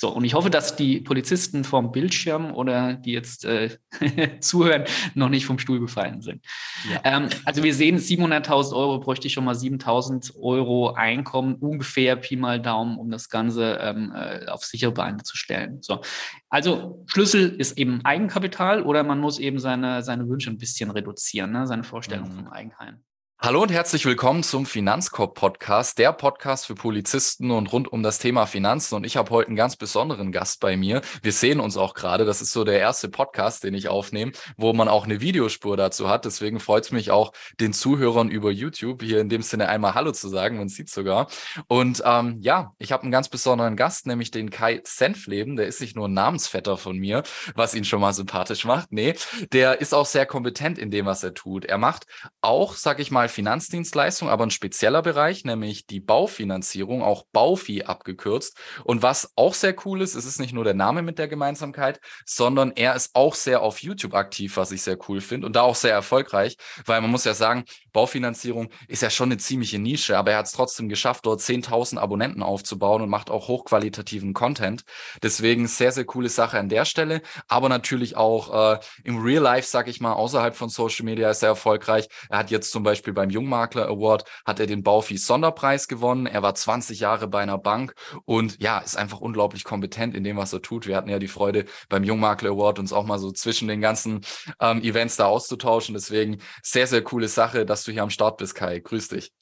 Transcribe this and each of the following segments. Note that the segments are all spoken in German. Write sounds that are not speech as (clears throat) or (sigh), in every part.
So, und ich hoffe, dass die Polizisten vom Bildschirm oder die jetzt äh, (laughs) zuhören, noch nicht vom Stuhl gefallen sind. Ja. Ähm, also wir sehen, 700.000 Euro bräuchte ich schon mal 7.000 Euro Einkommen, ungefähr Pi mal Daumen, um das Ganze ähm, äh, auf sichere Beine zu stellen. So, also Schlüssel ist eben Eigenkapital oder man muss eben seine, seine Wünsche ein bisschen reduzieren, ne? seine Vorstellung mhm. vom Eigenheim. Hallo und herzlich willkommen zum Finanzkorb Podcast, der Podcast für Polizisten und rund um das Thema Finanzen. Und ich habe heute einen ganz besonderen Gast bei mir. Wir sehen uns auch gerade. Das ist so der erste Podcast, den ich aufnehme, wo man auch eine Videospur dazu hat. Deswegen freut es mich auch, den Zuhörern über YouTube hier in dem Sinne einmal Hallo zu sagen. Man sieht sogar. Und ähm, ja, ich habe einen ganz besonderen Gast, nämlich den Kai Senfleben. Der ist nicht nur ein Namensvetter von mir, was ihn schon mal sympathisch macht. Nee, der ist auch sehr kompetent in dem, was er tut. Er macht auch, sag ich mal, mal Finanzdienstleistung, aber ein spezieller Bereich, nämlich die Baufinanzierung, auch Baufi abgekürzt. Und was auch sehr cool ist, es ist nicht nur der Name mit der Gemeinsamkeit, sondern er ist auch sehr auf YouTube aktiv, was ich sehr cool finde und da auch sehr erfolgreich, weil man muss ja sagen, Baufinanzierung ist ja schon eine ziemliche Nische, aber er hat es trotzdem geschafft, dort 10.000 Abonnenten aufzubauen und macht auch hochqualitativen Content. Deswegen sehr, sehr coole Sache an der Stelle, aber natürlich auch äh, im Real Life, sag ich mal, außerhalb von Social Media ist er erfolgreich. Er hat jetzt zum Beispiel beim Jungmakler Award hat er den Baufis Sonderpreis gewonnen. Er war 20 Jahre bei einer Bank und ja, ist einfach unglaublich kompetent in dem, was er tut. Wir hatten ja die Freude beim Jungmakler Award uns auch mal so zwischen den ganzen ähm, Events da auszutauschen. Deswegen sehr, sehr coole Sache, dass du hier am Start bist, Kai. Grüß dich.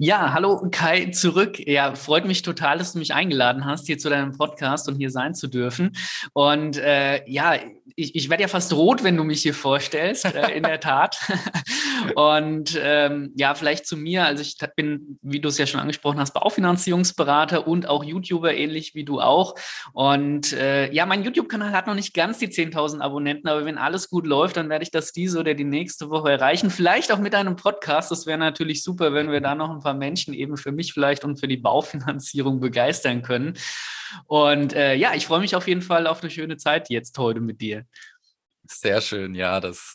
Ja, hallo Kai zurück. Ja, freut mich total, dass du mich eingeladen hast, hier zu deinem Podcast und hier sein zu dürfen. Und äh, ja, ich, ich werde ja fast rot, wenn du mich hier vorstellst, äh, in der Tat. (laughs) und ähm, ja, vielleicht zu mir. Also ich bin, wie du es ja schon angesprochen hast, Baufinanzierungsberater und auch YouTuber, ähnlich wie du auch. Und äh, ja, mein YouTube-Kanal hat noch nicht ganz die 10.000 Abonnenten, aber wenn alles gut läuft, dann werde ich das diese oder die nächste Woche erreichen. Vielleicht auch mit einem Podcast. Das wäre natürlich super, wenn wir da noch ein paar Menschen eben für mich vielleicht und für die Baufinanzierung begeistern können. Und äh, ja, ich freue mich auf jeden Fall auf eine schöne Zeit jetzt heute mit dir. Sehr schön, ja, das,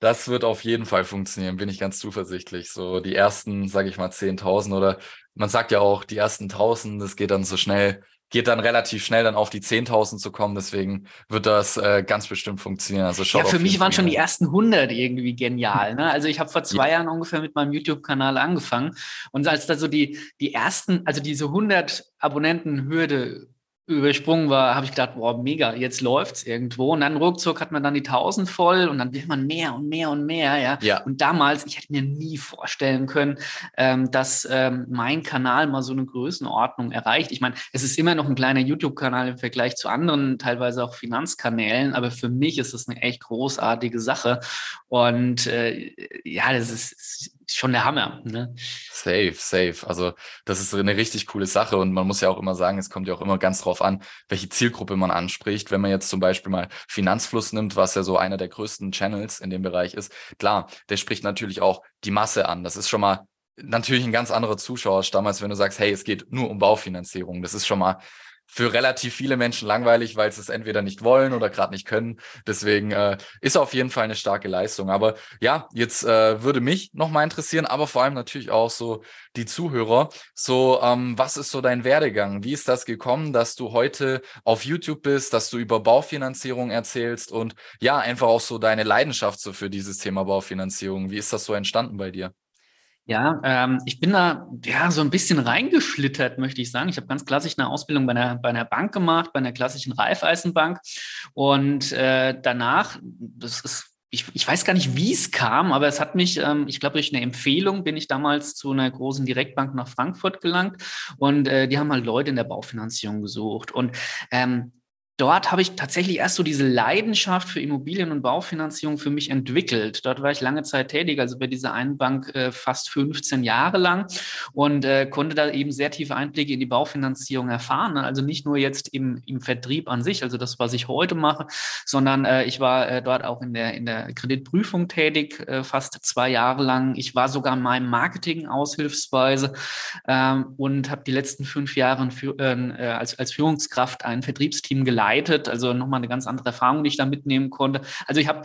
das wird auf jeden Fall funktionieren, bin ich ganz zuversichtlich. So die ersten, sage ich mal, 10.000 oder man sagt ja auch, die ersten 1.000, das geht dann so schnell geht dann relativ schnell dann auf die 10.000 zu kommen. Deswegen wird das äh, ganz bestimmt funktionieren. Also ja, für mich waren schon die ersten 100 irgendwie genial. Ne? Also ich habe vor (laughs) zwei ja. Jahren ungefähr mit meinem YouTube-Kanal angefangen und als da so die, die ersten, also diese 100 Abonnenten-Hürde übersprungen war, habe ich gedacht, boah, mega, jetzt läuft's irgendwo. Und dann ruckzuck hat man dann die 1000 voll und dann will man mehr und mehr und mehr, ja. ja. Und damals, ich hätte mir nie vorstellen können, ähm, dass ähm, mein Kanal mal so eine Größenordnung erreicht. Ich meine, es ist immer noch ein kleiner YouTube-Kanal im Vergleich zu anderen, teilweise auch Finanzkanälen, aber für mich ist es eine echt großartige Sache. Und äh, ja, das ist schon der Hammer. Ne? Safe, safe. Also das ist eine richtig coole Sache und man muss ja auch immer sagen, es kommt ja auch immer ganz drauf an, welche Zielgruppe man anspricht. Wenn man jetzt zum Beispiel mal Finanzfluss nimmt, was ja so einer der größten Channels in dem Bereich ist, klar, der spricht natürlich auch die Masse an. Das ist schon mal natürlich ein ganz anderer Zuschauerstamm, als wenn du sagst, hey, es geht nur um Baufinanzierung. Das ist schon mal für relativ viele Menschen langweilig, weil sie es entweder nicht wollen oder gerade nicht können. Deswegen äh, ist auf jeden Fall eine starke Leistung. Aber ja, jetzt äh, würde mich noch mal interessieren, aber vor allem natürlich auch so die Zuhörer. So, ähm, was ist so dein Werdegang? Wie ist das gekommen, dass du heute auf YouTube bist, dass du über Baufinanzierung erzählst und ja, einfach auch so deine Leidenschaft so für dieses Thema Baufinanzierung? Wie ist das so entstanden bei dir? Ja, ähm, ich bin da ja so ein bisschen reingeschlittert, möchte ich sagen. Ich habe ganz klassisch eine Ausbildung bei einer, bei einer Bank gemacht, bei einer klassischen Raiffeisenbank. Und äh, danach, das ist ich, ich weiß gar nicht, wie es kam, aber es hat mich, ähm, ich glaube, durch eine Empfehlung bin ich damals zu einer großen Direktbank nach Frankfurt gelangt und äh, die haben halt Leute in der Baufinanzierung gesucht. Und ähm, dort habe ich tatsächlich erst so diese Leidenschaft für Immobilien- und Baufinanzierung für mich entwickelt. Dort war ich lange Zeit tätig, also bei dieser einen Bank äh, fast 15 Jahre lang und äh, konnte da eben sehr tiefe Einblicke in die Baufinanzierung erfahren. Also nicht nur jetzt im, im Vertrieb an sich, also das, was ich heute mache, sondern äh, ich war äh, dort auch in der, in der Kreditprüfung tätig, äh, fast zwei Jahre lang. Ich war sogar in meinem Marketing aushilfsweise ähm, und habe die letzten fünf Jahre für, äh, als, als Führungskraft ein Vertriebsteam geleitet begleitet. Also nochmal eine ganz andere Erfahrung, die ich da mitnehmen konnte. Also ich habe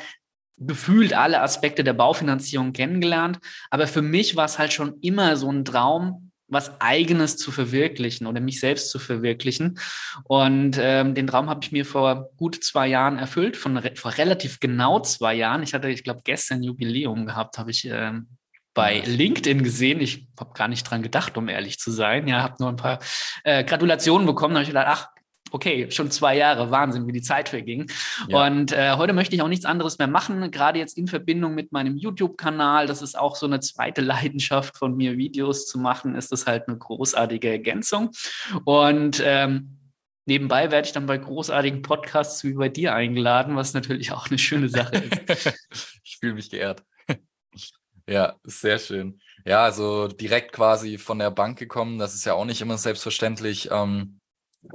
gefühlt alle Aspekte der Baufinanzierung kennengelernt. Aber für mich war es halt schon immer so ein Traum, was Eigenes zu verwirklichen oder mich selbst zu verwirklichen. Und ähm, den Traum habe ich mir vor gut zwei Jahren erfüllt, von re vor relativ genau zwei Jahren. Ich hatte, ich glaube, gestern Jubiläum gehabt, habe ich ähm, bei LinkedIn gesehen. Ich habe gar nicht dran gedacht, um ehrlich zu sein. Ja, habe nur ein paar äh, Gratulationen bekommen. Da habe ich gedacht, ach, okay, schon zwei Jahre, Wahnsinn, wie die Zeit verging. Ja. Und äh, heute möchte ich auch nichts anderes mehr machen, gerade jetzt in Verbindung mit meinem YouTube-Kanal. Das ist auch so eine zweite (laughs) Leidenschaft von mir, Videos zu machen, ist das halt eine großartige Ergänzung. Und ähm, Nebenbei werde ich dann bei großartigen Podcasts wie bei dir eingeladen, was natürlich auch eine schöne Sache ist. (laughs) ich fühle mich geehrt. (laughs) ja, sehr schön. Ja, also direkt quasi von der Bank gekommen, das ist ja auch nicht immer selbstverständlich. Ähm,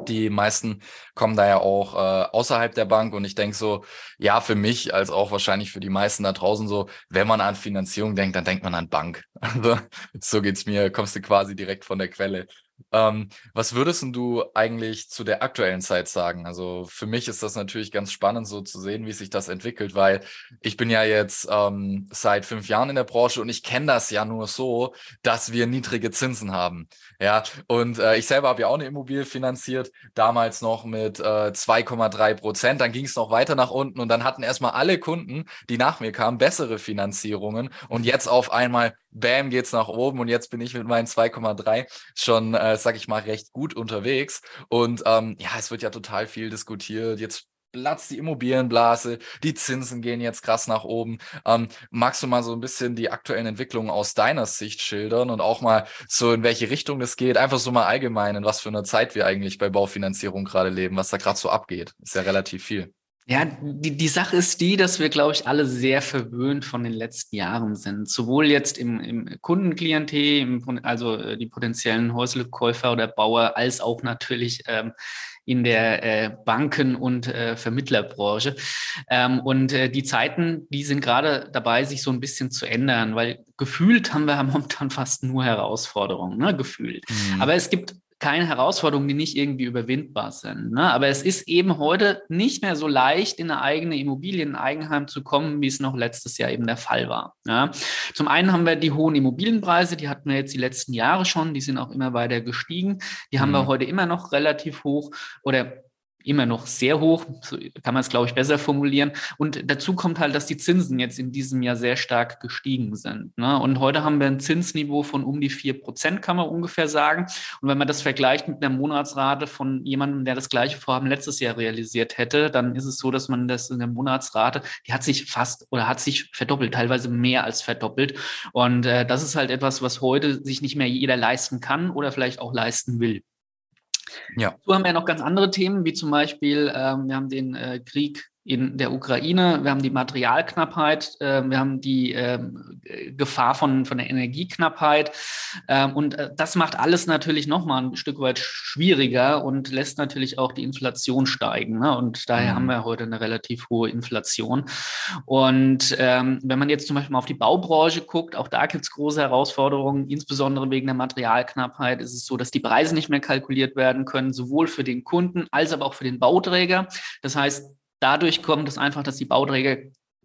die meisten kommen da ja auch äh, außerhalb der Bank und ich denke so, ja, für mich als auch wahrscheinlich für die meisten da draußen so, wenn man an Finanzierung denkt, dann denkt man an Bank. (laughs) Also so geht's mir, kommst du quasi direkt von der Quelle. Ähm, was würdest du eigentlich zu der aktuellen Zeit sagen? Also für mich ist das natürlich ganz spannend, so zu sehen, wie sich das entwickelt, weil ich bin ja jetzt ähm, seit fünf Jahren in der Branche und ich kenne das ja nur so, dass wir niedrige Zinsen haben. Ja, und äh, ich selber habe ja auch eine Immobilie finanziert, damals noch mit äh, 2,3 Prozent. Dann ging es noch weiter nach unten und dann hatten erstmal alle Kunden, die nach mir kamen, bessere Finanzierungen. Und jetzt auf einmal bam, geht's nach oben und jetzt bin ich mit meinen 2,3 schon, äh, sag ich mal, recht gut unterwegs. Und ähm, ja, es wird ja total viel diskutiert. Jetzt platzt die Immobilienblase, die Zinsen gehen jetzt krass nach oben. Ähm, magst du mal so ein bisschen die aktuellen Entwicklungen aus deiner Sicht schildern und auch mal so in welche Richtung das geht? Einfach so mal allgemein, in was für einer Zeit wir eigentlich bei Baufinanzierung gerade leben, was da gerade so abgeht. Ist ja relativ viel. Ja, die, die Sache ist die, dass wir, glaube ich, alle sehr verwöhnt von den letzten Jahren sind. Sowohl jetzt im, im Kundenklientel, im, also äh, die potenziellen Häuselkäufer oder Bauer, als auch natürlich ähm, in der äh, Banken- und äh, Vermittlerbranche. Ähm, und äh, die Zeiten, die sind gerade dabei, sich so ein bisschen zu ändern, weil gefühlt haben wir (laughs) momentan fast nur Herausforderungen, ne? gefühlt. Mhm. Aber es gibt keine Herausforderungen, die nicht irgendwie überwindbar sind. Ne? Aber es ist eben heute nicht mehr so leicht, in eine eigene Immobilie, in ein Eigenheim zu kommen, wie es noch letztes Jahr eben der Fall war. Ja? Zum einen haben wir die hohen Immobilienpreise, die hatten wir jetzt die letzten Jahre schon, die sind auch immer weiter gestiegen. Die haben wir mhm. heute immer noch relativ hoch oder immer noch sehr hoch, so kann man es, glaube ich, besser formulieren. Und dazu kommt halt, dass die Zinsen jetzt in diesem Jahr sehr stark gestiegen sind. Ne? Und heute haben wir ein Zinsniveau von um die vier Prozent, kann man ungefähr sagen. Und wenn man das vergleicht mit einer Monatsrate von jemandem, der das gleiche Vorhaben letztes Jahr realisiert hätte, dann ist es so, dass man das in der Monatsrate, die hat sich fast oder hat sich verdoppelt, teilweise mehr als verdoppelt. Und äh, das ist halt etwas, was heute sich nicht mehr jeder leisten kann oder vielleicht auch leisten will. Ja. So haben wir noch ganz andere Themen, wie zum Beispiel, ähm, wir haben den äh, Krieg in der Ukraine, wir haben die Materialknappheit, äh, wir haben die äh, Gefahr von, von der Energieknappheit. Ähm, und äh, das macht alles natürlich nochmal ein Stück weit schwieriger und lässt natürlich auch die Inflation steigen. Ne? Und daher mhm. haben wir heute eine relativ hohe Inflation. Und ähm, wenn man jetzt zum Beispiel mal auf die Baubranche guckt, auch da gibt es große Herausforderungen, insbesondere wegen der Materialknappheit ist es so, dass die Preise nicht mehr kalkuliert werden können, sowohl für den Kunden als aber auch für den Bauträger. Das heißt, Dadurch kommt es einfach, dass die Bauträger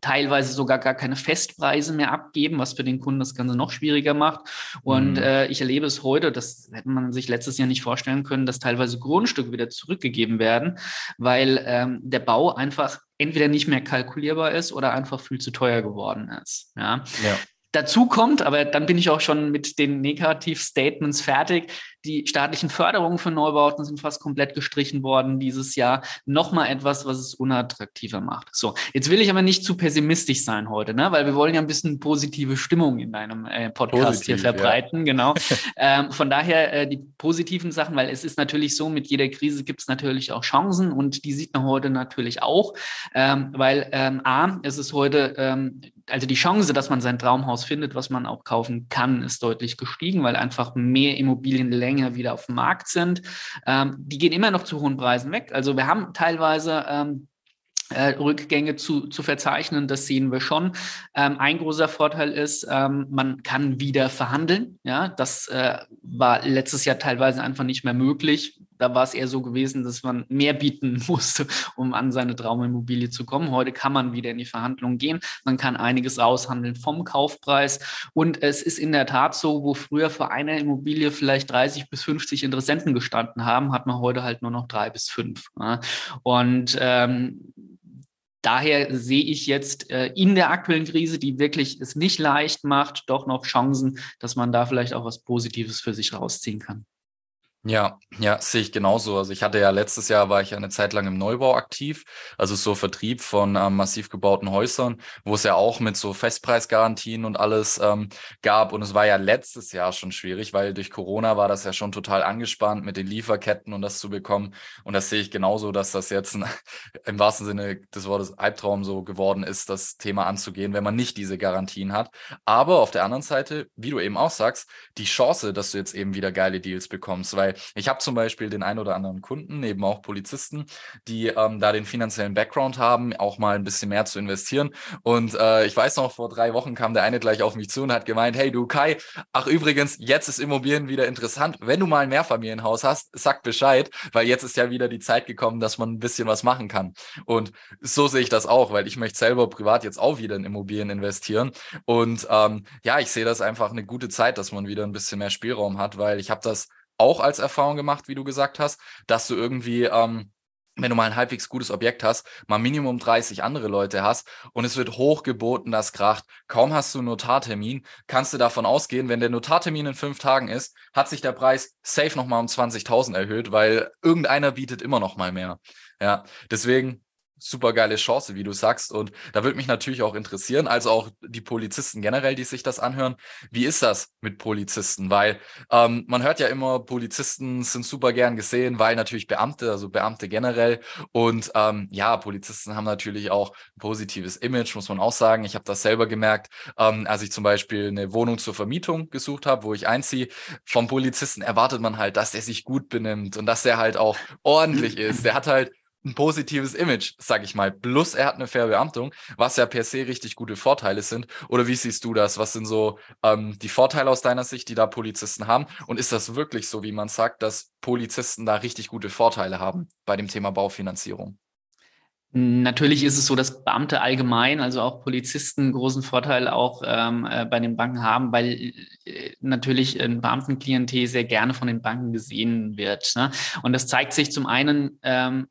teilweise sogar gar keine Festpreise mehr abgeben, was für den Kunden das Ganze noch schwieriger macht. Und mhm. äh, ich erlebe es heute, das hätte man sich letztes Jahr nicht vorstellen können, dass teilweise Grundstücke wieder zurückgegeben werden, weil ähm, der Bau einfach entweder nicht mehr kalkulierbar ist oder einfach viel zu teuer geworden ist. Ja. ja. Dazu kommt, aber dann bin ich auch schon mit den Negativ-Statements fertig. Die staatlichen Förderungen für Neubauten sind fast komplett gestrichen worden dieses Jahr. Nochmal etwas, was es unattraktiver macht. So, jetzt will ich aber nicht zu pessimistisch sein heute, ne? weil wir wollen ja ein bisschen positive Stimmung in deinem äh, Podcast Positiv, hier verbreiten. Ja. Genau. (laughs) ähm, von daher äh, die positiven Sachen, weil es ist natürlich so, mit jeder Krise gibt es natürlich auch Chancen und die sieht man heute natürlich auch, ähm, weil ähm, A, es ist heute ähm, also die Chance, dass man sein Traumhaus findet, was man auch kaufen kann, ist deutlich gestiegen, weil einfach mehr Immobilien länger wieder auf dem Markt sind. Ähm, die gehen immer noch zu hohen Preisen weg. Also wir haben teilweise ähm, äh, Rückgänge zu, zu verzeichnen, das sehen wir schon. Ähm, ein großer Vorteil ist, ähm, man kann wieder verhandeln. Ja, das äh, war letztes Jahr teilweise einfach nicht mehr möglich da war es eher so gewesen, dass man mehr bieten (laughs) musste, um an seine Traumimmobilie zu kommen. Heute kann man wieder in die Verhandlungen gehen. Man kann einiges aushandeln vom Kaufpreis. Und es ist in der Tat so, wo früher für eine Immobilie vielleicht 30 bis 50 Interessenten gestanden haben, hat man heute halt nur noch drei bis fünf. Und ähm, daher sehe ich jetzt äh, in der aktuellen Krise, die wirklich es nicht leicht macht, doch noch Chancen, dass man da vielleicht auch was Positives für sich rausziehen kann. Ja, ja, sehe ich genauso. Also ich hatte ja letztes Jahr war ich eine Zeit lang im Neubau aktiv, also so Vertrieb von ähm, massiv gebauten Häusern, wo es ja auch mit so Festpreisgarantien und alles ähm, gab. Und es war ja letztes Jahr schon schwierig, weil durch Corona war das ja schon total angespannt mit den Lieferketten und das zu bekommen. Und das sehe ich genauso, dass das jetzt ein, (laughs) im wahrsten Sinne des Wortes Albtraum so geworden ist, das Thema anzugehen, wenn man nicht diese Garantien hat. Aber auf der anderen Seite, wie du eben auch sagst, die Chance, dass du jetzt eben wieder geile Deals bekommst, weil ich habe zum Beispiel den ein oder anderen Kunden, eben auch Polizisten, die ähm, da den finanziellen Background haben, auch mal ein bisschen mehr zu investieren. Und äh, ich weiß noch, vor drei Wochen kam der eine gleich auf mich zu und hat gemeint, hey du Kai, ach übrigens, jetzt ist Immobilien wieder interessant. Wenn du mal ein Mehrfamilienhaus hast, sag Bescheid, weil jetzt ist ja wieder die Zeit gekommen, dass man ein bisschen was machen kann. Und so sehe ich das auch, weil ich möchte selber privat jetzt auch wieder in Immobilien investieren. Und ähm, ja, ich sehe das einfach eine gute Zeit, dass man wieder ein bisschen mehr Spielraum hat, weil ich habe das auch als Erfahrung gemacht, wie du gesagt hast, dass du irgendwie, ähm, wenn du mal ein halbwegs gutes Objekt hast, mal Minimum 30 andere Leute hast und es wird hochgeboten, das kracht. Kaum hast du einen Notartermin, kannst du davon ausgehen, wenn der Notartermin in fünf Tagen ist, hat sich der Preis safe nochmal um 20.000 erhöht, weil irgendeiner bietet immer noch mal mehr. Ja, deswegen super geile Chance, wie du sagst. Und da würde mich natürlich auch interessieren, also auch die Polizisten generell, die sich das anhören. Wie ist das mit Polizisten? Weil ähm, man hört ja immer, Polizisten sind super gern gesehen, weil natürlich Beamte, also Beamte generell. Und ähm, ja, Polizisten haben natürlich auch ein positives Image, muss man auch sagen. Ich habe das selber gemerkt, ähm, als ich zum Beispiel eine Wohnung zur Vermietung gesucht habe, wo ich einziehe. Vom Polizisten erwartet man halt, dass er sich gut benimmt und dass er halt auch ordentlich ist. Der hat halt ein positives Image, sag ich mal. Plus er hat eine faire Beamtung, was ja per se richtig gute Vorteile sind. Oder wie siehst du das? Was sind so ähm, die Vorteile aus deiner Sicht, die da Polizisten haben? Und ist das wirklich so, wie man sagt, dass Polizisten da richtig gute Vorteile haben bei dem Thema Baufinanzierung? Natürlich ist es so, dass Beamte allgemein, also auch Polizisten, großen Vorteil auch ähm, äh, bei den Banken haben, weil äh, natürlich ein Beamtenklientel sehr gerne von den Banken gesehen wird. Ne? Und das zeigt sich zum einen ähm,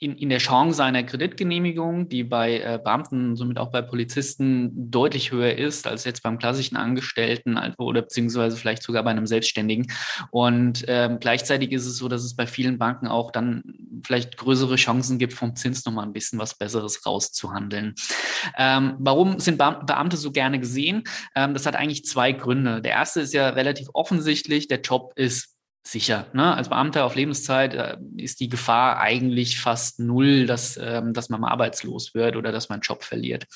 in, in der Chance einer Kreditgenehmigung, die bei äh, Beamten, somit auch bei Polizisten deutlich höher ist als jetzt beim klassischen Angestellten oder beziehungsweise vielleicht sogar bei einem Selbstständigen. Und ähm, gleichzeitig ist es so, dass es bei vielen Banken auch dann vielleicht größere Chancen gibt, vom Zins nochmal ein bisschen was Besseres rauszuhandeln. Ähm, warum sind Beamte so gerne gesehen? Ähm, das hat eigentlich zwei Gründe. Der erste ist ja relativ offensichtlich, der Job ist sicher. Ne? Als Beamter auf Lebenszeit äh, ist die Gefahr eigentlich fast null, dass, ähm, dass man mal arbeitslos wird oder dass man einen Job verliert.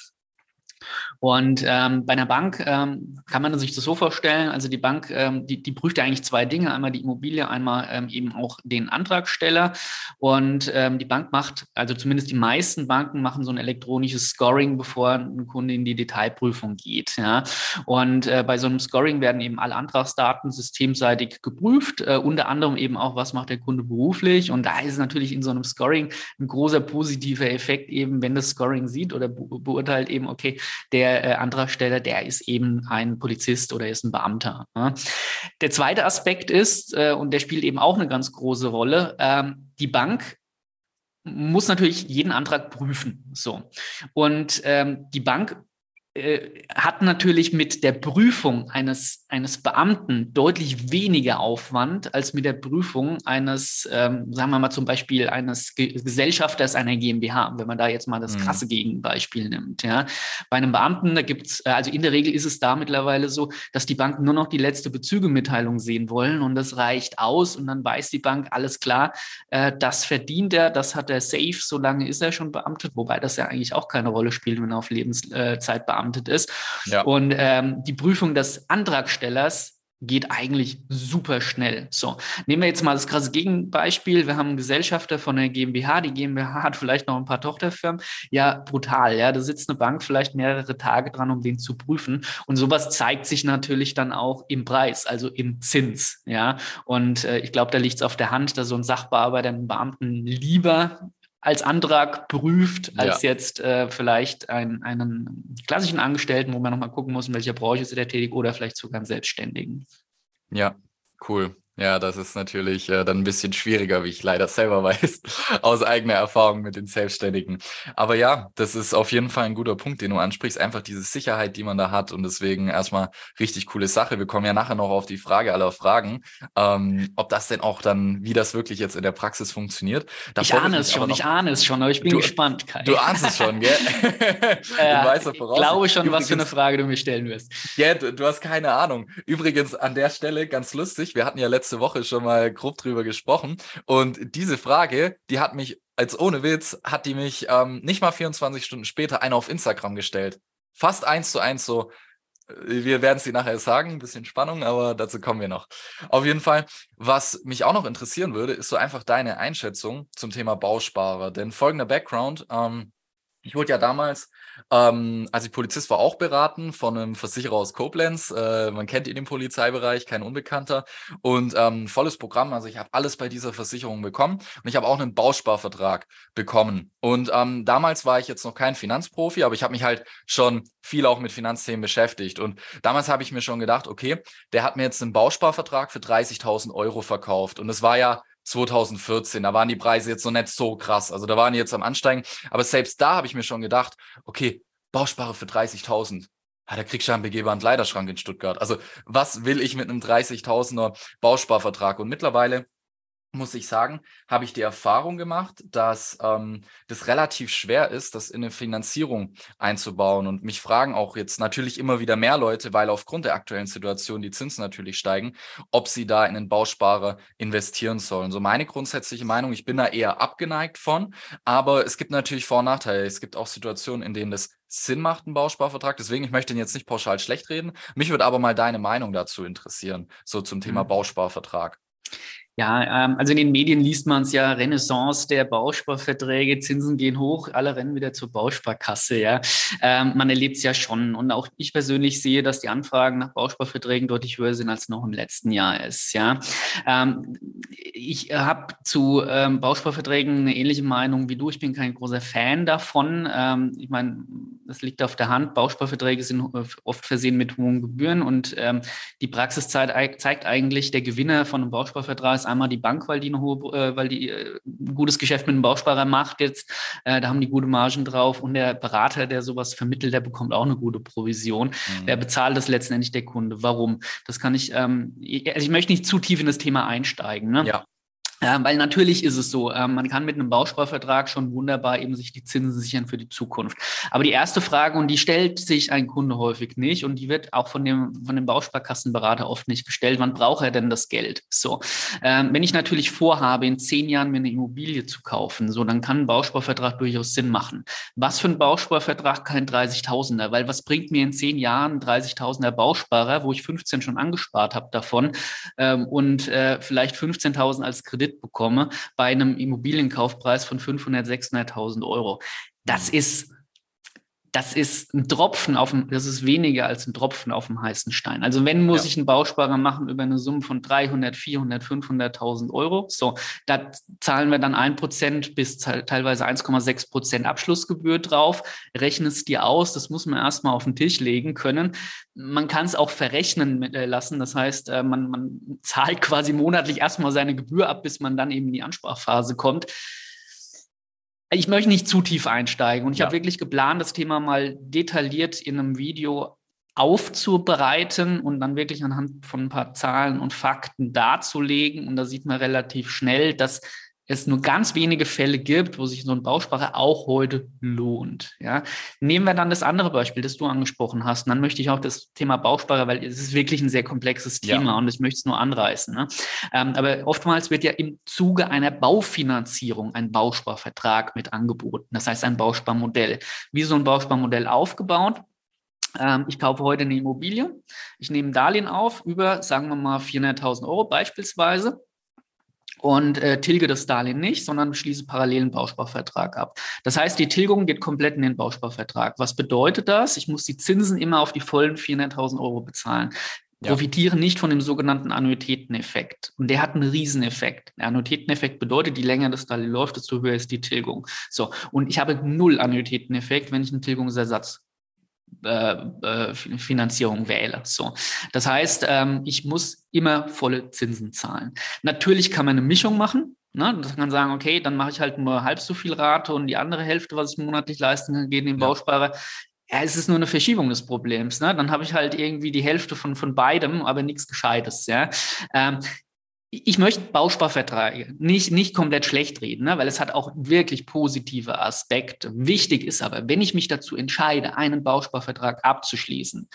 Und ähm, bei einer Bank ähm, kann man sich das so vorstellen, also die Bank, ähm, die, die prüft ja eigentlich zwei Dinge, einmal die Immobilie, einmal ähm, eben auch den Antragsteller. Und ähm, die Bank macht, also zumindest die meisten Banken machen so ein elektronisches Scoring, bevor ein Kunde in die Detailprüfung geht. Ja? Und äh, bei so einem Scoring werden eben alle Antragsdaten systemseitig geprüft, äh, unter anderem eben auch, was macht der Kunde beruflich. Und da ist natürlich in so einem Scoring ein großer positiver Effekt eben, wenn das Scoring sieht oder beurteilt eben, okay, der äh, Antragsteller, der ist eben ein Polizist oder ist ein Beamter. Ne? Der zweite Aspekt ist, äh, und der spielt eben auch eine ganz große Rolle, ähm, die Bank muss natürlich jeden Antrag prüfen. So. Und ähm, die Bank äh, hat natürlich mit der Prüfung eines, eines Beamten deutlich weniger Aufwand als mit der Prüfung eines, ähm, sagen wir mal zum Beispiel eines Ge Gesellschafters einer GmbH, wenn man da jetzt mal das mhm. krasse Gegenbeispiel nimmt. Ja. Bei einem Beamten, da gibt's, äh, also in der Regel ist es da mittlerweile so, dass die Banken nur noch die letzte Bezügemitteilung sehen wollen und das reicht aus und dann weiß die Bank, alles klar, äh, das verdient er, das hat er safe, solange ist er schon beamtet, wobei das ja eigentlich auch keine Rolle spielt, wenn er auf Lebenszeit beamtet verbeamtet ist. Ja. Und ähm, die Prüfung des Antragstellers geht eigentlich super schnell. So, nehmen wir jetzt mal das krasse Gegenbeispiel. Wir haben einen Gesellschafter von der GmbH. Die GmbH hat vielleicht noch ein paar Tochterfirmen. Ja, brutal. Ja, da sitzt eine Bank vielleicht mehrere Tage dran, um den zu prüfen. Und sowas zeigt sich natürlich dann auch im Preis, also im Zins. Ja, und äh, ich glaube, da liegt es auf der Hand, dass so ein Sachbearbeiter einen Beamten lieber als Antrag prüft, als ja. jetzt äh, vielleicht ein, einen klassischen Angestellten, wo man nochmal gucken muss, in welcher Branche ist er tätig oder vielleicht sogar einen Selbstständigen. Ja, cool. Ja, das ist natürlich äh, dann ein bisschen schwieriger, wie ich leider selber weiß, (laughs) aus eigener Erfahrung mit den Selbstständigen. Aber ja, das ist auf jeden Fall ein guter Punkt, den du ansprichst. Einfach diese Sicherheit, die man da hat. Und deswegen erstmal richtig coole Sache. Wir kommen ja nachher noch auf die Frage aller Fragen, ähm, ob das denn auch dann, wie das wirklich jetzt in der Praxis funktioniert. Davor ich ahne es schon, ich ahne es schon, aber ich bin du, gespannt, Kai. Du ahnst es schon, gell? (laughs) ja, weißt ich glaube schon, Übrigens, was für eine Frage du mir stellen wirst. Ja, du, du hast keine Ahnung. Übrigens an der Stelle ganz lustig. Wir hatten ja letztes letzte Woche schon mal grob drüber gesprochen. Und diese Frage, die hat mich, als ohne Witz, hat die mich ähm, nicht mal 24 Stunden später einer auf Instagram gestellt. Fast eins zu eins so. Äh, wir werden es dir nachher sagen, ein bisschen Spannung, aber dazu kommen wir noch. Auf jeden Fall, was mich auch noch interessieren würde, ist so einfach deine Einschätzung zum Thema Bausparer. Denn folgender Background, ähm, ich wurde ja damals, ähm, als ich Polizist war, auch beraten von einem Versicherer aus Koblenz. Äh, man kennt ihn im Polizeibereich, kein Unbekannter. Und ähm, volles Programm. Also ich habe alles bei dieser Versicherung bekommen und ich habe auch einen Bausparvertrag bekommen. Und ähm, damals war ich jetzt noch kein Finanzprofi, aber ich habe mich halt schon viel auch mit Finanzthemen beschäftigt. Und damals habe ich mir schon gedacht, okay, der hat mir jetzt einen Bausparvertrag für 30.000 Euro verkauft. Und es war ja 2014. Da waren die Preise jetzt noch nicht so krass. Also da waren die jetzt am Ansteigen. Aber selbst da habe ich mir schon gedacht, okay, Bausparer für 30.000. Ja, da kriegst du einen begehbaren Kleiderschrank in Stuttgart. Also was will ich mit einem 30.000er Bausparvertrag? Und mittlerweile muss ich sagen, habe ich die Erfahrung gemacht, dass ähm, das relativ schwer ist, das in eine Finanzierung einzubauen. Und mich fragen auch jetzt natürlich immer wieder mehr Leute, weil aufgrund der aktuellen Situation die Zinsen natürlich steigen, ob sie da in einen Bausparer investieren sollen. So meine grundsätzliche Meinung, ich bin da eher abgeneigt von, aber es gibt natürlich Vor- und Nachteile. Es gibt auch Situationen, in denen das Sinn macht, ein Bausparvertrag. Deswegen, ich möchte ihn jetzt nicht pauschal schlecht reden. Mich würde aber mal deine Meinung dazu interessieren, so zum Thema mhm. Bausparvertrag. Ja, ähm, also in den Medien liest man es ja, Renaissance der Bausparverträge, Zinsen gehen hoch, alle rennen wieder zur Bausparkasse, ja. Ähm, man erlebt es ja schon. Und auch ich persönlich sehe, dass die Anfragen nach Bausparverträgen deutlich höher sind, als noch im letzten Jahr ist, ja. Ähm, ich habe zu Bausparverträgen eine ähnliche Meinung wie du. Ich bin kein großer Fan davon. Ich meine, das liegt auf der Hand. Bausparverträge sind oft versehen mit hohen Gebühren und die Praxiszeit zeigt eigentlich, der Gewinner von einem Bausparvertrag ist einmal die Bank, weil die eine hohe, äh, weil die äh, ein gutes Geschäft mit einem Bausparer macht jetzt. Äh, da haben die gute Margen drauf und der Berater, der sowas vermittelt, der bekommt auch eine gute Provision. Mhm. Wer bezahlt das letztendlich der Kunde? Warum? Das kann ich, ähm, also ich möchte nicht zu tief in das Thema einsteigen. Ne? Ja. Ja, weil natürlich ist es so, äh, man kann mit einem Bausparvertrag schon wunderbar eben sich die Zinsen sichern für die Zukunft. Aber die erste Frage, und die stellt sich ein Kunde häufig nicht, und die wird auch von dem, von dem Bausparkassenberater oft nicht gestellt, wann braucht er denn das Geld? So, ähm, wenn ich natürlich vorhabe, in zehn Jahren mir eine Immobilie zu kaufen, so, dann kann ein Bausparvertrag durchaus Sinn machen. Was für ein Bausparvertrag kein 30.000er? Weil was bringt mir in zehn Jahren 30.000er Bausparer, wo ich 15 schon angespart habe davon ähm, und äh, vielleicht 15.000 als Kredit Kredit bekomme bei einem Immobilienkaufpreis von 500, 600.000 Euro. Das mhm. ist das ist ein Tropfen auf dem, das ist weniger als ein Tropfen auf dem heißen Stein. Also wenn muss ja. ich einen Bausparer machen über eine Summe von 300, 400, 500.000 Euro. So, da zahlen wir dann ein Prozent bis teilweise 1,6 Prozent Abschlussgebühr drauf. Rechne es dir aus. Das muss man erstmal auf den Tisch legen können. Man kann es auch verrechnen äh, lassen. Das heißt, äh, man, man zahlt quasi monatlich erstmal seine Gebühr ab, bis man dann eben in die Ansprachphase kommt ich möchte nicht zu tief einsteigen und ich ja. habe wirklich geplant, das Thema mal detailliert in einem Video aufzubereiten und dann wirklich anhand von ein paar Zahlen und Fakten darzulegen. Und da sieht man relativ schnell, dass es nur ganz wenige Fälle gibt, wo sich so ein Bausparer auch heute lohnt. Ja. Nehmen wir dann das andere Beispiel, das du angesprochen hast. Und dann möchte ich auch das Thema Bausparer, weil es ist wirklich ein sehr komplexes Thema ja. und ich möchte es nur anreißen. Ne? Ähm, aber oftmals wird ja im Zuge einer Baufinanzierung ein Bausparvertrag mit angeboten. Das heißt ein Bausparmodell. Wie so ein Bausparmodell aufgebaut? ähm, ich kaufe heute eine Immobilie, ich nehme ein Darlehen auf über, sagen wir mal, 400.000 Euro beispielsweise und äh, tilge das Darlehen nicht, sondern schließe parallel einen Bausparvertrag ab. Das heißt, die Tilgung geht komplett in den Bausparvertrag. Was bedeutet das? Ich muss die Zinsen immer auf die vollen 400.000 Euro bezahlen. Ja. Profitiere nicht von dem sogenannten Annuitäteneffekt. Und der hat einen Rieseneffekt. Der Annuitäteneffekt bedeutet, je länger das Darlehen läuft, desto höher ist die Tilgung. So. Und ich habe null Annuitäteneffekt, wenn ich einen Tilgungsersatz äh, äh, Finanzierung wähle. So. Das heißt, ähm, ich muss immer volle Zinsen zahlen. Natürlich kann man eine Mischung machen. Ne? Das kann sagen, okay, dann mache ich halt nur halb so viel Rate und die andere Hälfte, was ich monatlich leisten kann, geht in den ja. Bausparer. Ja, es ist nur eine Verschiebung des Problems. Ne? Dann habe ich halt irgendwie die Hälfte von, von beidem, aber nichts Gescheites. Ja? Ähm, ich möchte Bausparverträge nicht, nicht komplett schlecht reden, ne, weil es hat auch wirklich positive Aspekte. Wichtig ist aber, wenn ich mich dazu entscheide, einen Bausparvertrag abzuschließen,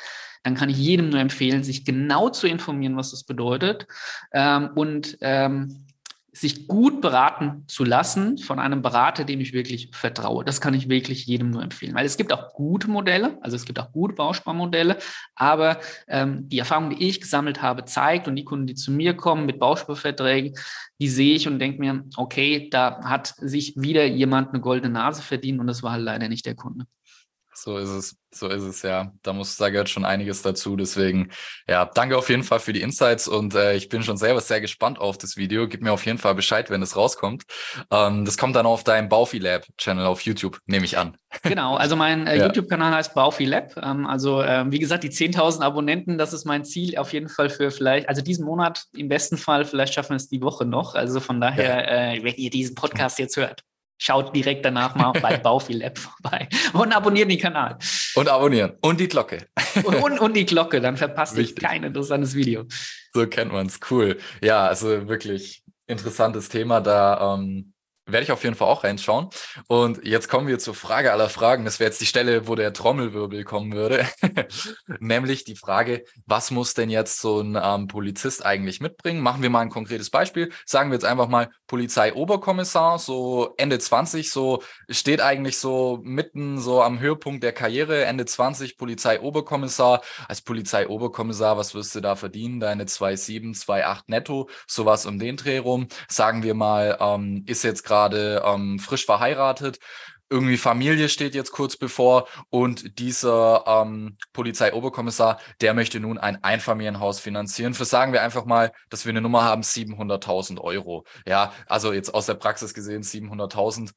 dann kann ich jedem nur empfehlen, sich genau zu informieren, was das bedeutet ähm, und ähm, sich gut beraten zu lassen von einem Berater, dem ich wirklich vertraue. Das kann ich wirklich jedem nur empfehlen, weil es gibt auch gute Modelle, also es gibt auch gute Bausparmodelle, aber ähm, die Erfahrung, die ich gesammelt habe, zeigt und die Kunden, die zu mir kommen mit Bausparverträgen, die sehe ich und denke mir, okay, da hat sich wieder jemand eine goldene Nase verdient und das war halt leider nicht der Kunde. So ist es. So ist es ja. Da muss, da gehört schon einiges dazu. Deswegen, ja, danke auf jeden Fall für die Insights und äh, ich bin schon selber sehr gespannt auf das Video. Gib mir auf jeden Fall Bescheid, wenn es rauskommt. Ähm, das kommt dann auf deinem Baufi Lab Channel auf YouTube, nehme ich an. Genau, also (laughs) mein äh, ja. YouTube-Kanal heißt Baufi Lab. Ähm, also äh, wie gesagt, die 10.000 Abonnenten, das ist mein Ziel auf jeden Fall für vielleicht, also diesen Monat im besten Fall, vielleicht schaffen wir es die Woche noch. Also von daher, ja. äh, wenn ihr diesen Podcast jetzt hört, Schaut direkt danach mal bei (laughs) Baufil App vorbei und abonniert den Kanal. Und abonnieren. Und die Glocke. Und, und die Glocke, dann verpasst ihr kein interessantes Video. So kennt man es. Cool. Ja, also wirklich interessantes Thema. Da ähm, werde ich auf jeden Fall auch reinschauen. Und jetzt kommen wir zur Frage aller Fragen. Das wäre jetzt die Stelle, wo der Trommelwirbel kommen würde. (laughs) Nämlich die Frage, was muss denn jetzt so ein ähm, Polizist eigentlich mitbringen? Machen wir mal ein konkretes Beispiel. Sagen wir jetzt einfach mal Polizeioberkommissar, so Ende 20, so steht eigentlich so mitten so am Höhepunkt der Karriere, Ende 20 Polizeioberkommissar. Als Polizeioberkommissar, was wirst du da verdienen? Deine 2,7, 2,8 netto, sowas um den Dreh rum. Sagen wir mal, ähm, ist jetzt gerade gerade ähm, frisch verheiratet. Irgendwie Familie steht jetzt kurz bevor und dieser ähm, Polizeioberkommissar, der möchte nun ein Einfamilienhaus finanzieren. Für sagen wir einfach mal, dass wir eine Nummer haben, 700.000 Euro. Ja, also jetzt aus der Praxis gesehen 700.000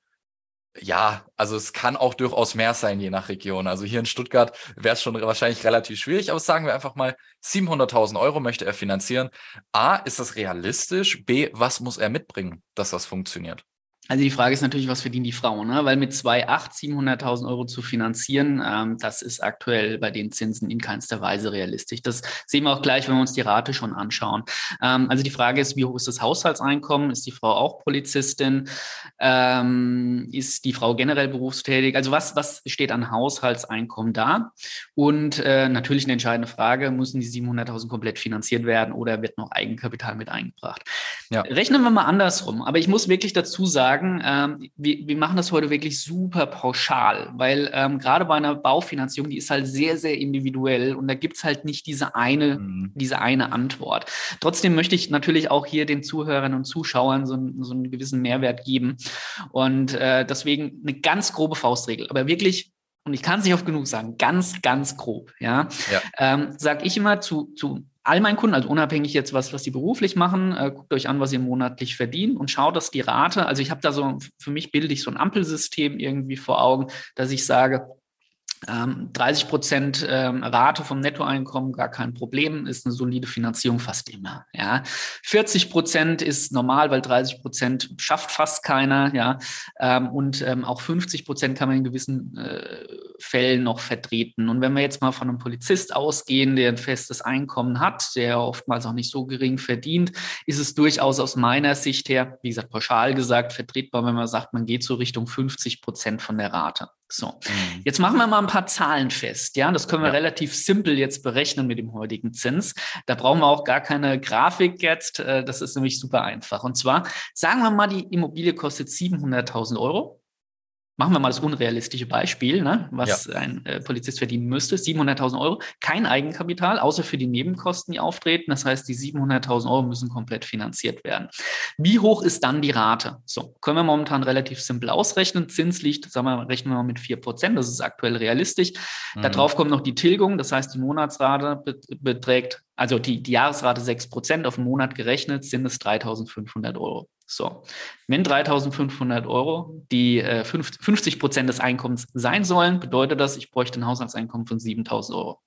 ja, also es kann auch durchaus mehr sein, je nach Region. Also hier in Stuttgart wäre es schon wahrscheinlich relativ schwierig, aber sagen wir einfach mal, 700.000 Euro möchte er finanzieren. A, ist das realistisch? B, was muss er mitbringen, dass das funktioniert? Also die Frage ist natürlich, was verdienen die Frauen? Ne? Weil mit 2,8 700.000 Euro zu finanzieren, ähm, das ist aktuell bei den Zinsen in keinster Weise realistisch. Das sehen wir auch gleich, wenn wir uns die Rate schon anschauen. Ähm, also die Frage ist, wie hoch ist das Haushaltseinkommen? Ist die Frau auch Polizistin? Ähm, ist die Frau generell berufstätig? Also was, was steht an Haushaltseinkommen da? Und äh, natürlich eine entscheidende Frage, müssen die 700.000 komplett finanziert werden oder wird noch Eigenkapital mit eingebracht? Ja. Rechnen wir mal andersrum. Aber ich muss wirklich dazu sagen, sagen, ähm, wir, wir machen das heute wirklich super pauschal, weil ähm, gerade bei einer Baufinanzierung, die ist halt sehr, sehr individuell und da gibt es halt nicht diese eine, mhm. diese eine Antwort. Trotzdem möchte ich natürlich auch hier den Zuhörern und Zuschauern so, so einen gewissen Mehrwert geben. Und äh, deswegen eine ganz grobe Faustregel, aber wirklich und ich kann es nicht oft genug sagen, ganz, ganz grob, ja, ja. Ähm, sage ich immer zu, zu all meinen Kunden, also unabhängig jetzt was, was die beruflich machen, äh, guckt euch an, was ihr monatlich verdient und schaut, dass die Rate, also ich habe da so, für mich bilde ich so ein Ampelsystem irgendwie vor Augen, dass ich sage, 30 ähm, Prozent ähm, Rate vom Nettoeinkommen, gar kein Problem, ist eine solide Finanzierung fast immer. Ja, 40 Prozent ist normal, weil 30 Prozent schafft fast keiner. Ja, ähm, und auch 50 Prozent kann man in gewissen äh, Fällen noch vertreten. Und wenn wir jetzt mal von einem Polizist ausgehen, der ein festes Einkommen hat, der oftmals auch nicht so gering verdient, ist es durchaus aus meiner Sicht her, wie gesagt, pauschal gesagt, vertretbar, wenn man sagt, man geht so Richtung 50 Prozent von der Rate. So, mhm. jetzt machen wir mal ein paar Zahlen fest. Ja, das können wir ja. relativ simpel jetzt berechnen mit dem heutigen Zins. Da brauchen wir auch gar keine Grafik jetzt. Äh, das ist nämlich super einfach. Und zwar sagen wir mal, die Immobilie kostet 700.000 Euro. Machen wir mal das unrealistische Beispiel, ne, was ja. ein äh, Polizist verdienen müsste, 700.000 Euro, kein Eigenkapital, außer für die Nebenkosten, die auftreten. Das heißt, die 700.000 Euro müssen komplett finanziert werden. Wie hoch ist dann die Rate? So, können wir momentan relativ simpel ausrechnen. Zins liegt, sagen wir mal, rechnen wir mal mit 4%, das ist aktuell realistisch. Mhm. Darauf kommt noch die Tilgung, das heißt, die Monatsrate beträgt also die, die Jahresrate 6%, auf den Monat gerechnet sind es 3.500 Euro. So, wenn 3.500 Euro die äh, 50 Prozent des Einkommens sein sollen, bedeutet das, ich bräuchte ein Haushaltseinkommen von 7.000 Euro.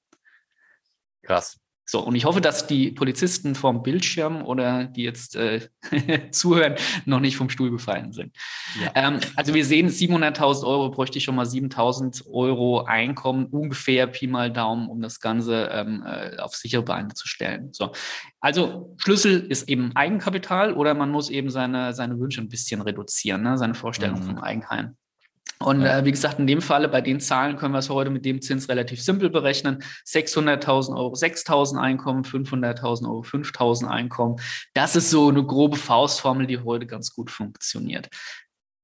Krass. So, und ich hoffe, dass die Polizisten vom Bildschirm oder die jetzt äh, (laughs) zuhören, noch nicht vom Stuhl gefallen sind. Ja. Ähm, also wir sehen, 700.000 Euro bräuchte ich schon mal 7.000 Euro Einkommen, ungefähr Pi mal Daumen, um das Ganze ähm, äh, auf sichere Beine zu stellen. So, also Schlüssel ist eben Eigenkapital oder man muss eben seine, seine Wünsche ein bisschen reduzieren, ne? seine Vorstellung mhm. vom Eigenheim. Und ja. äh, wie gesagt, in dem Falle, bei den Zahlen können wir es heute mit dem Zins relativ simpel berechnen. 600.000 Euro 6.000 Einkommen, 500.000 Euro 5.000 Einkommen. Das ist so eine grobe Faustformel, die heute ganz gut funktioniert.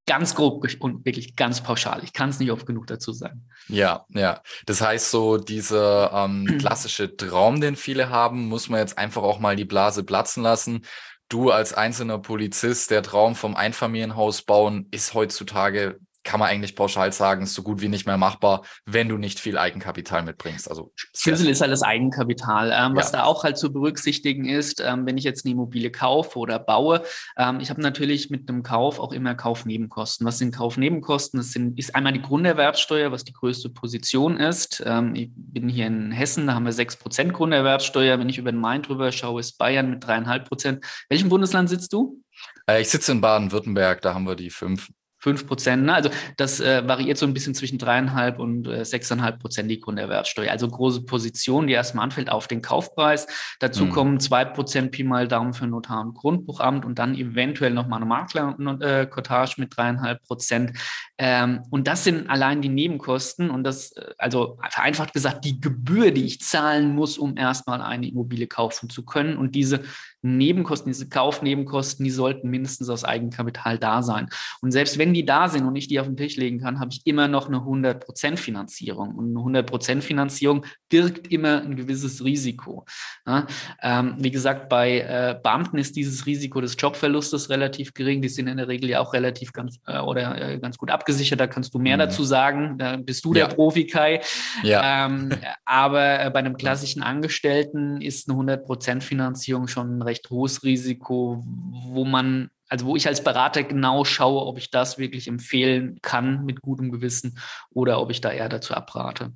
Ganz grob und wirklich ganz pauschal. Ich kann es nicht oft genug dazu sagen. Ja, ja. Das heißt, so dieser ähm, (clears throat) klassische Traum, den viele haben, muss man jetzt einfach auch mal die Blase platzen lassen du als einzelner Polizist, der Traum vom Einfamilienhaus bauen, ist heutzutage kann man eigentlich pauschal sagen, ist so gut wie nicht mehr machbar, wenn du nicht viel Eigenkapital mitbringst. Also Schlüssel ist halt das Eigenkapital. Ähm, was ja. da auch halt zu berücksichtigen ist, ähm, wenn ich jetzt eine Immobilie kaufe oder baue, ähm, ich habe natürlich mit einem Kauf auch immer Kaufnebenkosten. Was sind Kaufnebenkosten? Das sind, ist einmal die Grunderwerbsteuer, was die größte Position ist. Ähm, ich bin hier in Hessen, da haben wir 6% Grunderwerbsteuer. Wenn ich über den Main drüber schaue, ist Bayern mit 3,5%. Welchem Bundesland sitzt du? Äh, ich sitze in Baden-Württemberg, da haben wir die 5. 5 Prozent. Ne? Also das äh, variiert so ein bisschen zwischen dreieinhalb und äh, sechseinhalb Prozent die Grunderwerbsteuer. Also große Position, die erstmal anfällt auf den Kaufpreis. Dazu mhm. kommen zwei Prozent Pi mal Daumen für Notar und Grundbuchamt und dann eventuell nochmal eine Maklercottage mit dreieinhalb Prozent. Ähm, und das sind allein die Nebenkosten und das, äh, also vereinfacht gesagt, die Gebühr, die ich zahlen muss, um erstmal eine Immobilie kaufen zu können. Und diese Nebenkosten, diese Kaufnebenkosten, die sollten mindestens aus Eigenkapital da sein. Und selbst wenn die da sind und ich die auf den Tisch legen kann, habe ich immer noch eine 100% Finanzierung. Und eine 100% Finanzierung birgt immer ein gewisses Risiko. Ja, ähm, wie gesagt, bei äh, Beamten ist dieses Risiko des Jobverlustes relativ gering. Die sind in der Regel ja auch relativ ganz äh, oder äh, ganz gut abgesichert. Da kannst du mehr mhm. dazu sagen. Da bist du ja. der Profi, Kai. Ja. Ähm, aber äh, bei einem klassischen Angestellten ist eine 100% Finanzierung schon ein recht hohes Risiko, wo man, also wo ich als Berater genau schaue, ob ich das wirklich empfehlen kann mit gutem Gewissen oder ob ich da eher dazu abrate.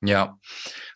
Ja,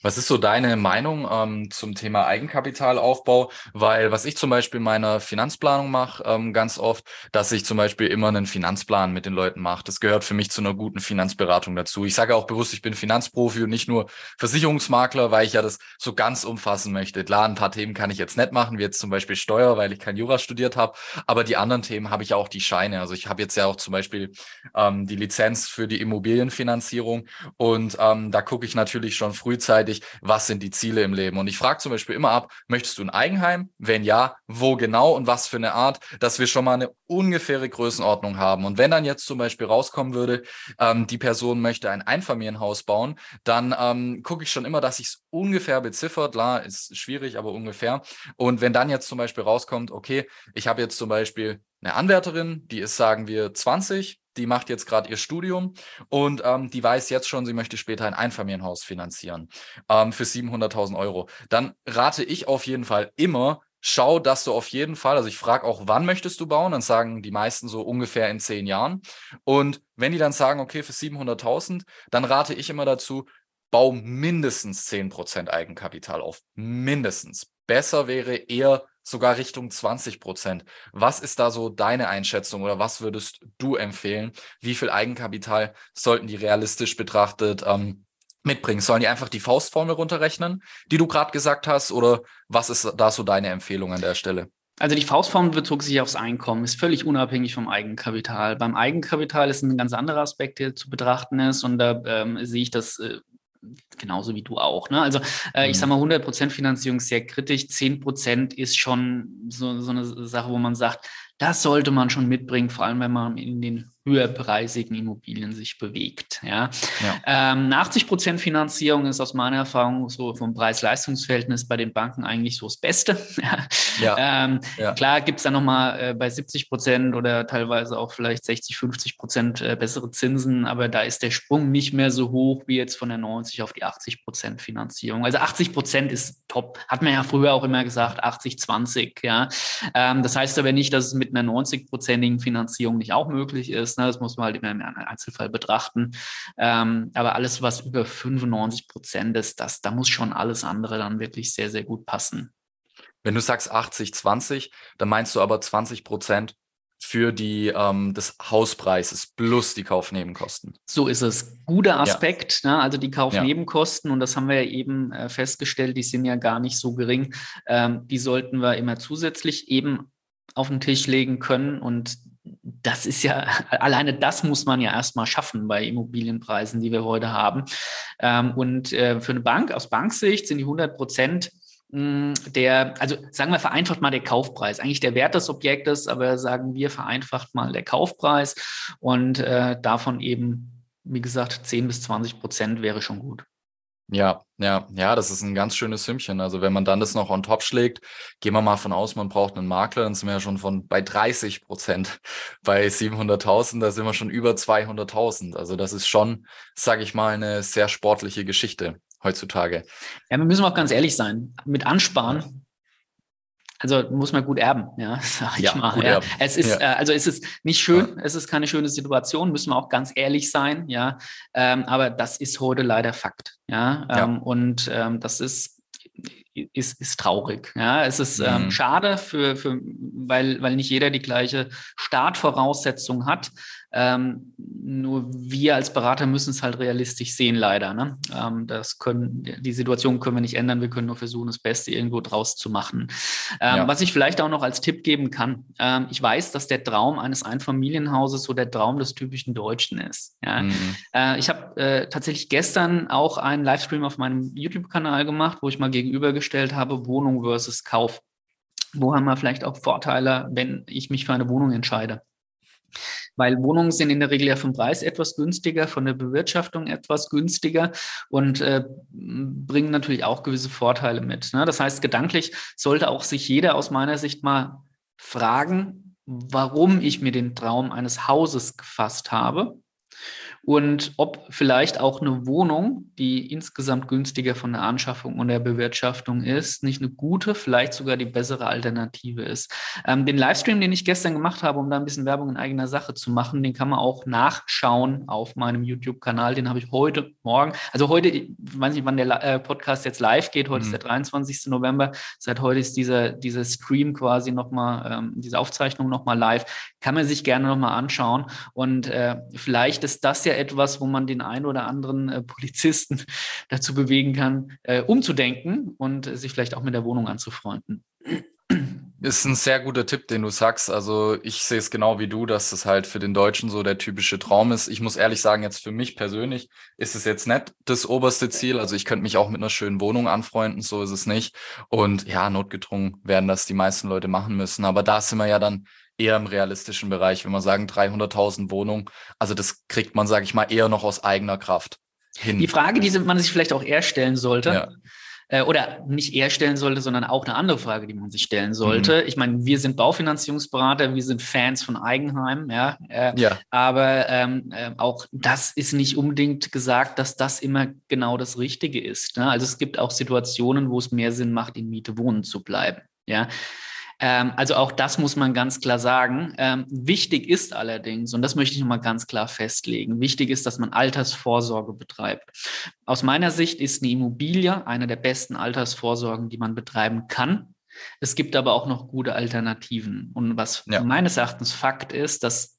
was ist so deine Meinung ähm, zum Thema Eigenkapitalaufbau? Weil was ich zum Beispiel in meiner Finanzplanung mache, ähm, ganz oft, dass ich zum Beispiel immer einen Finanzplan mit den Leuten mache. Das gehört für mich zu einer guten Finanzberatung dazu. Ich sage auch bewusst, ich bin Finanzprofi und nicht nur Versicherungsmakler, weil ich ja das so ganz umfassen möchte. Klar, ein paar Themen kann ich jetzt nicht machen, wie jetzt zum Beispiel Steuer, weil ich kein Jura studiert habe. Aber die anderen Themen habe ich auch die Scheine. Also ich habe jetzt ja auch zum Beispiel ähm, die Lizenz für die Immobilienfinanzierung und ähm, da gucke ich natürlich schon frühzeitig, was sind die Ziele im Leben. Und ich frage zum Beispiel immer ab, möchtest du ein Eigenheim? Wenn ja, wo genau und was für eine Art, dass wir schon mal eine ungefähre Größenordnung haben. Und wenn dann jetzt zum Beispiel rauskommen würde, ähm, die Person möchte ein Einfamilienhaus bauen, dann ähm, gucke ich schon immer, dass ich es ungefähr beziffert. Klar, ist schwierig, aber ungefähr. Und wenn dann jetzt zum Beispiel rauskommt, okay, ich habe jetzt zum Beispiel eine Anwärterin, die ist, sagen wir, 20, die macht jetzt gerade ihr Studium und ähm, die weiß jetzt schon, sie möchte später ein Einfamilienhaus finanzieren ähm, für 700.000 Euro. Dann rate ich auf jeden Fall immer, schau, dass du auf jeden Fall, also ich frage auch, wann möchtest du bauen? Dann sagen die meisten so ungefähr in zehn Jahren. Und wenn die dann sagen, okay, für 700.000, dann rate ich immer dazu, bau mindestens 10% Eigenkapital auf. Mindestens. Besser wäre eher sogar Richtung 20 Prozent. Was ist da so deine Einschätzung oder was würdest du empfehlen? Wie viel Eigenkapital sollten die realistisch betrachtet ähm, mitbringen? Sollen die einfach die Faustformel runterrechnen, die du gerade gesagt hast, oder was ist da so deine Empfehlung an der Stelle? Also die Faustformel bezog sich aufs Einkommen, ist völlig unabhängig vom Eigenkapital. Beim Eigenkapital ist ein ganz anderer Aspekt, der zu betrachten ist und da ähm, sehe ich das äh, genauso wie du auch. Ne? Also äh, ich mhm. sage mal, 100% Finanzierung ist sehr kritisch, 10% ist schon so, so eine Sache, wo man sagt, das sollte man schon mitbringen, vor allem wenn man in den höherpreisigen Immobilien sich bewegt. Ja. ja. Ähm, 80 Prozent Finanzierung ist aus meiner Erfahrung so vom Preis-Leistungs-Verhältnis bei den Banken eigentlich so das Beste. (laughs) ja. Ähm, ja. Klar gibt es da nochmal äh, bei 70 Prozent oder teilweise auch vielleicht 60, 50 Prozent äh, bessere Zinsen, aber da ist der Sprung nicht mehr so hoch wie jetzt von der 90 auf die 80 Prozent Finanzierung. Also 80 Prozent ist top. Hat man ja früher auch immer gesagt, 80, 20. Ja. Ähm, das heißt aber nicht, dass es mit einer 90-prozentigen Finanzierung nicht auch möglich ist ist. Ne? Das muss man halt immer im Einzelfall betrachten. Ähm, aber alles, was über 95 Prozent ist, das, da muss schon alles andere dann wirklich sehr, sehr gut passen. Wenn du sagst 80, 20, dann meinst du aber 20 Prozent für die ähm, des Hauspreises plus die Kaufnebenkosten. So ist es. Guter Aspekt, ja. ne? also die Kaufnebenkosten, ja. und das haben wir ja eben äh, festgestellt, die sind ja gar nicht so gering. Ähm, die sollten wir immer zusätzlich eben auf den Tisch legen können. Und das ist ja, alleine das muss man ja erstmal schaffen bei Immobilienpreisen, die wir heute haben. Ähm, und äh, für eine Bank aus Banksicht sind die 100 Prozent hm, der, also sagen wir vereinfacht mal der Kaufpreis, eigentlich der Wert des Objektes, aber sagen wir vereinfacht mal der Kaufpreis und äh, davon eben, wie gesagt, 10 bis 20 Prozent wäre schon gut. Ja, ja, ja, das ist ein ganz schönes Sümmchen. Also wenn man dann das noch on top schlägt, gehen wir mal von aus, man braucht einen Makler, dann sind wir ja schon von bei 30 Prozent. (laughs) Bei 700.000, da sind wir schon über 200.000. Also das ist schon, sage ich mal, eine sehr sportliche Geschichte heutzutage. Ja, wir müssen auch ganz ehrlich sein. Mit Ansparen also muss man gut erben, ja, (laughs) sag ich ja, mal. Ja. Es ist, ja. äh, also es ist nicht schön, es ist keine schöne Situation, müssen wir auch ganz ehrlich sein, ja. Ähm, aber das ist heute leider Fakt, ja. Ähm, und ähm, das ist ist, ist traurig. Ja, es ist ähm, mhm. schade für, für, weil, weil nicht jeder die gleiche Startvoraussetzung hat. Ähm, nur wir als Berater müssen es halt realistisch sehen, leider. Ne? Ähm, das können, die Situation können wir nicht ändern. Wir können nur versuchen, das Beste irgendwo draus zu machen. Ähm, ja. Was ich vielleicht auch noch als Tipp geben kann. Ähm, ich weiß, dass der Traum eines Einfamilienhauses so der Traum des typischen Deutschen ist. Ja? Mhm. Äh, ich habe äh, tatsächlich gestern auch einen Livestream auf meinem YouTube-Kanal gemacht, wo ich mal gegenübergestellt habe, Wohnung versus Kauf. Wo haben wir vielleicht auch Vorteile, wenn ich mich für eine Wohnung entscheide? Weil Wohnungen sind in der Regel ja vom Preis etwas günstiger, von der Bewirtschaftung etwas günstiger und äh, bringen natürlich auch gewisse Vorteile mit. Ne? Das heißt, gedanklich sollte auch sich jeder aus meiner Sicht mal fragen, warum ich mir den Traum eines Hauses gefasst habe und ob vielleicht auch eine Wohnung, die insgesamt günstiger von der Anschaffung und der Bewirtschaftung ist, nicht eine gute, vielleicht sogar die bessere Alternative ist. Ähm, den Livestream, den ich gestern gemacht habe, um da ein bisschen Werbung in eigener Sache zu machen, den kann man auch nachschauen auf meinem YouTube-Kanal. Den habe ich heute Morgen, also heute, ich weiß nicht, wann der äh, Podcast jetzt live geht, heute mhm. ist der 23. November, seit heute ist dieser, dieser Stream quasi nochmal, ähm, diese Aufzeichnung nochmal live, kann man sich gerne nochmal anschauen und äh, vielleicht ist das ja etwas, wo man den einen oder anderen äh, Polizisten (laughs) dazu bewegen kann, äh, umzudenken und äh, sich vielleicht auch mit der Wohnung anzufreunden. Ist ein sehr guter Tipp, den du sagst. Also ich sehe es genau wie du, dass es halt für den Deutschen so der typische Traum ist. Ich muss ehrlich sagen, jetzt für mich persönlich ist es jetzt nicht das oberste Ziel. Also ich könnte mich auch mit einer schönen Wohnung anfreunden, so ist es nicht. Und ja, notgedrungen werden das die meisten Leute machen müssen. Aber da sind wir ja dann eher im realistischen Bereich, wenn wir sagen 300.000 Wohnungen. Also das kriegt man, sage ich mal, eher noch aus eigener Kraft hin. Die Frage, die man sich vielleicht auch eher stellen sollte, ja. äh, oder nicht eher stellen sollte, sondern auch eine andere Frage, die man sich stellen sollte. Mhm. Ich meine, wir sind Baufinanzierungsberater, wir sind Fans von Eigenheim, ja. Äh, ja. Aber ähm, äh, auch das ist nicht unbedingt gesagt, dass das immer genau das Richtige ist. Ne? Also es gibt auch Situationen, wo es mehr Sinn macht, in Miete wohnen zu bleiben. Ja, ähm, also auch das muss man ganz klar sagen. Ähm, wichtig ist allerdings, und das möchte ich nochmal ganz klar festlegen, wichtig ist, dass man Altersvorsorge betreibt. Aus meiner Sicht ist eine Immobilie eine der besten Altersvorsorgen, die man betreiben kann. Es gibt aber auch noch gute Alternativen. Und was ja. meines Erachtens Fakt ist, dass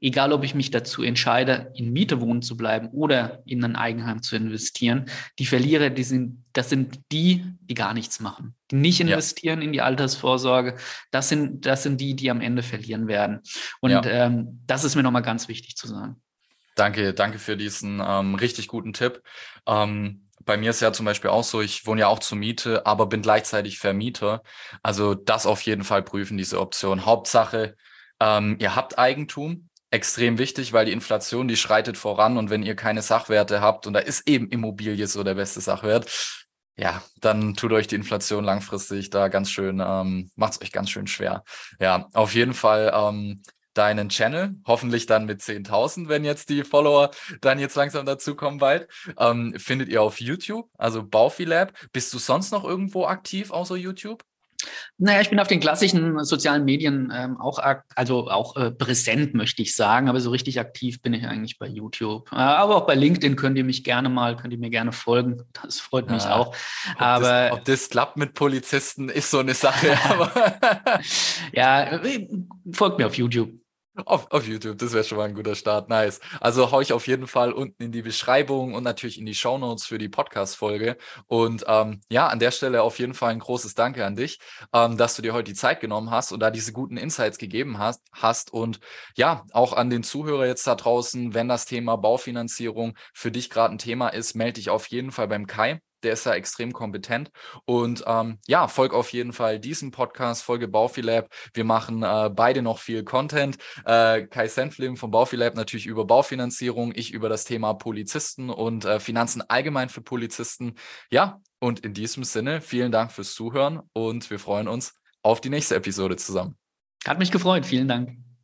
egal ob ich mich dazu entscheide, in Miete wohnen zu bleiben oder in ein Eigenheim zu investieren, die Verlierer, die sind, das sind die, die gar nichts machen, die nicht investieren ja. in die Altersvorsorge. Das sind, das sind die, die am Ende verlieren werden. Und ja. ähm, das ist mir nochmal ganz wichtig zu sagen. Danke, danke für diesen ähm, richtig guten Tipp. Ähm, bei mir ist ja zum Beispiel auch so, ich wohne ja auch zur Miete, aber bin gleichzeitig Vermieter. Also das auf jeden Fall prüfen, diese Option. Hauptsache, Ähm, ihr habt Eigentum, extrem wichtig, weil die Inflation, die schreitet voran und wenn ihr keine Sachwerte habt und da ist eben Immobilie so der beste Sachwert, ja, dann tut euch die Inflation langfristig da ganz schön, ähm, macht es euch ganz schön schwer. Ja, auf jeden Fall ähm, deinen Channel, hoffentlich dann mit 10.000, wenn jetzt die Follower dann jetzt langsam dazukommen bald, ähm, findet ihr auf YouTube, also Baufi Lab. Bist du sonst noch irgendwo aktiv außer YouTube? Naja, ich bin auf den klassischen sozialen Medien ähm, auch, also auch äh, präsent, möchte ich sagen, aber so richtig aktiv bin ich eigentlich bei YouTube. Äh, aber auch bei LinkedIn könnt ihr mich gerne mal, könnt ihr mir gerne folgen. (laughs) Das freut mich ja, auch. Ob aber das, ob das klappt mit Polizisten, ist so eine Sache. (laughs) ja, äh, folgt mir auf YouTube. Auf, auf YouTube, das wäre schon mal ein guter Start. Nice. Also hau ich auf jeden Fall unten in die Beschreibung und natürlich in die Show Notes für die Podcast-Folge. Und ähm, ja, an der Stelle auf jeden Fall ein großes Danke an dich, ähm, dass du dir heute die Zeit genommen hast und da diese guten Insights gegeben hast, hast. Und ja, auch an den Zuhörer jetzt da draußen, wenn das Thema Baufinanzierung für dich gerade ein Thema ist, melde dich auf jeden Fall beim Kai der ist da extrem kompetent. Und ähm, ja, folg auf jeden Fall diesem Podcast, folge Baufilab. Wir machen äh, beide noch viel Content. Äh, Kai Senflim vom Baufilab natürlich über Baufinanzierung, ich über das Thema Polizisten und äh, Finanzen allgemein für Polizisten. Ja, und in diesem Sinne, vielen Dank fürs Zuhören und wir freuen uns auf die nächste Episode zusammen. Hat mich gefreut. Vielen Dank.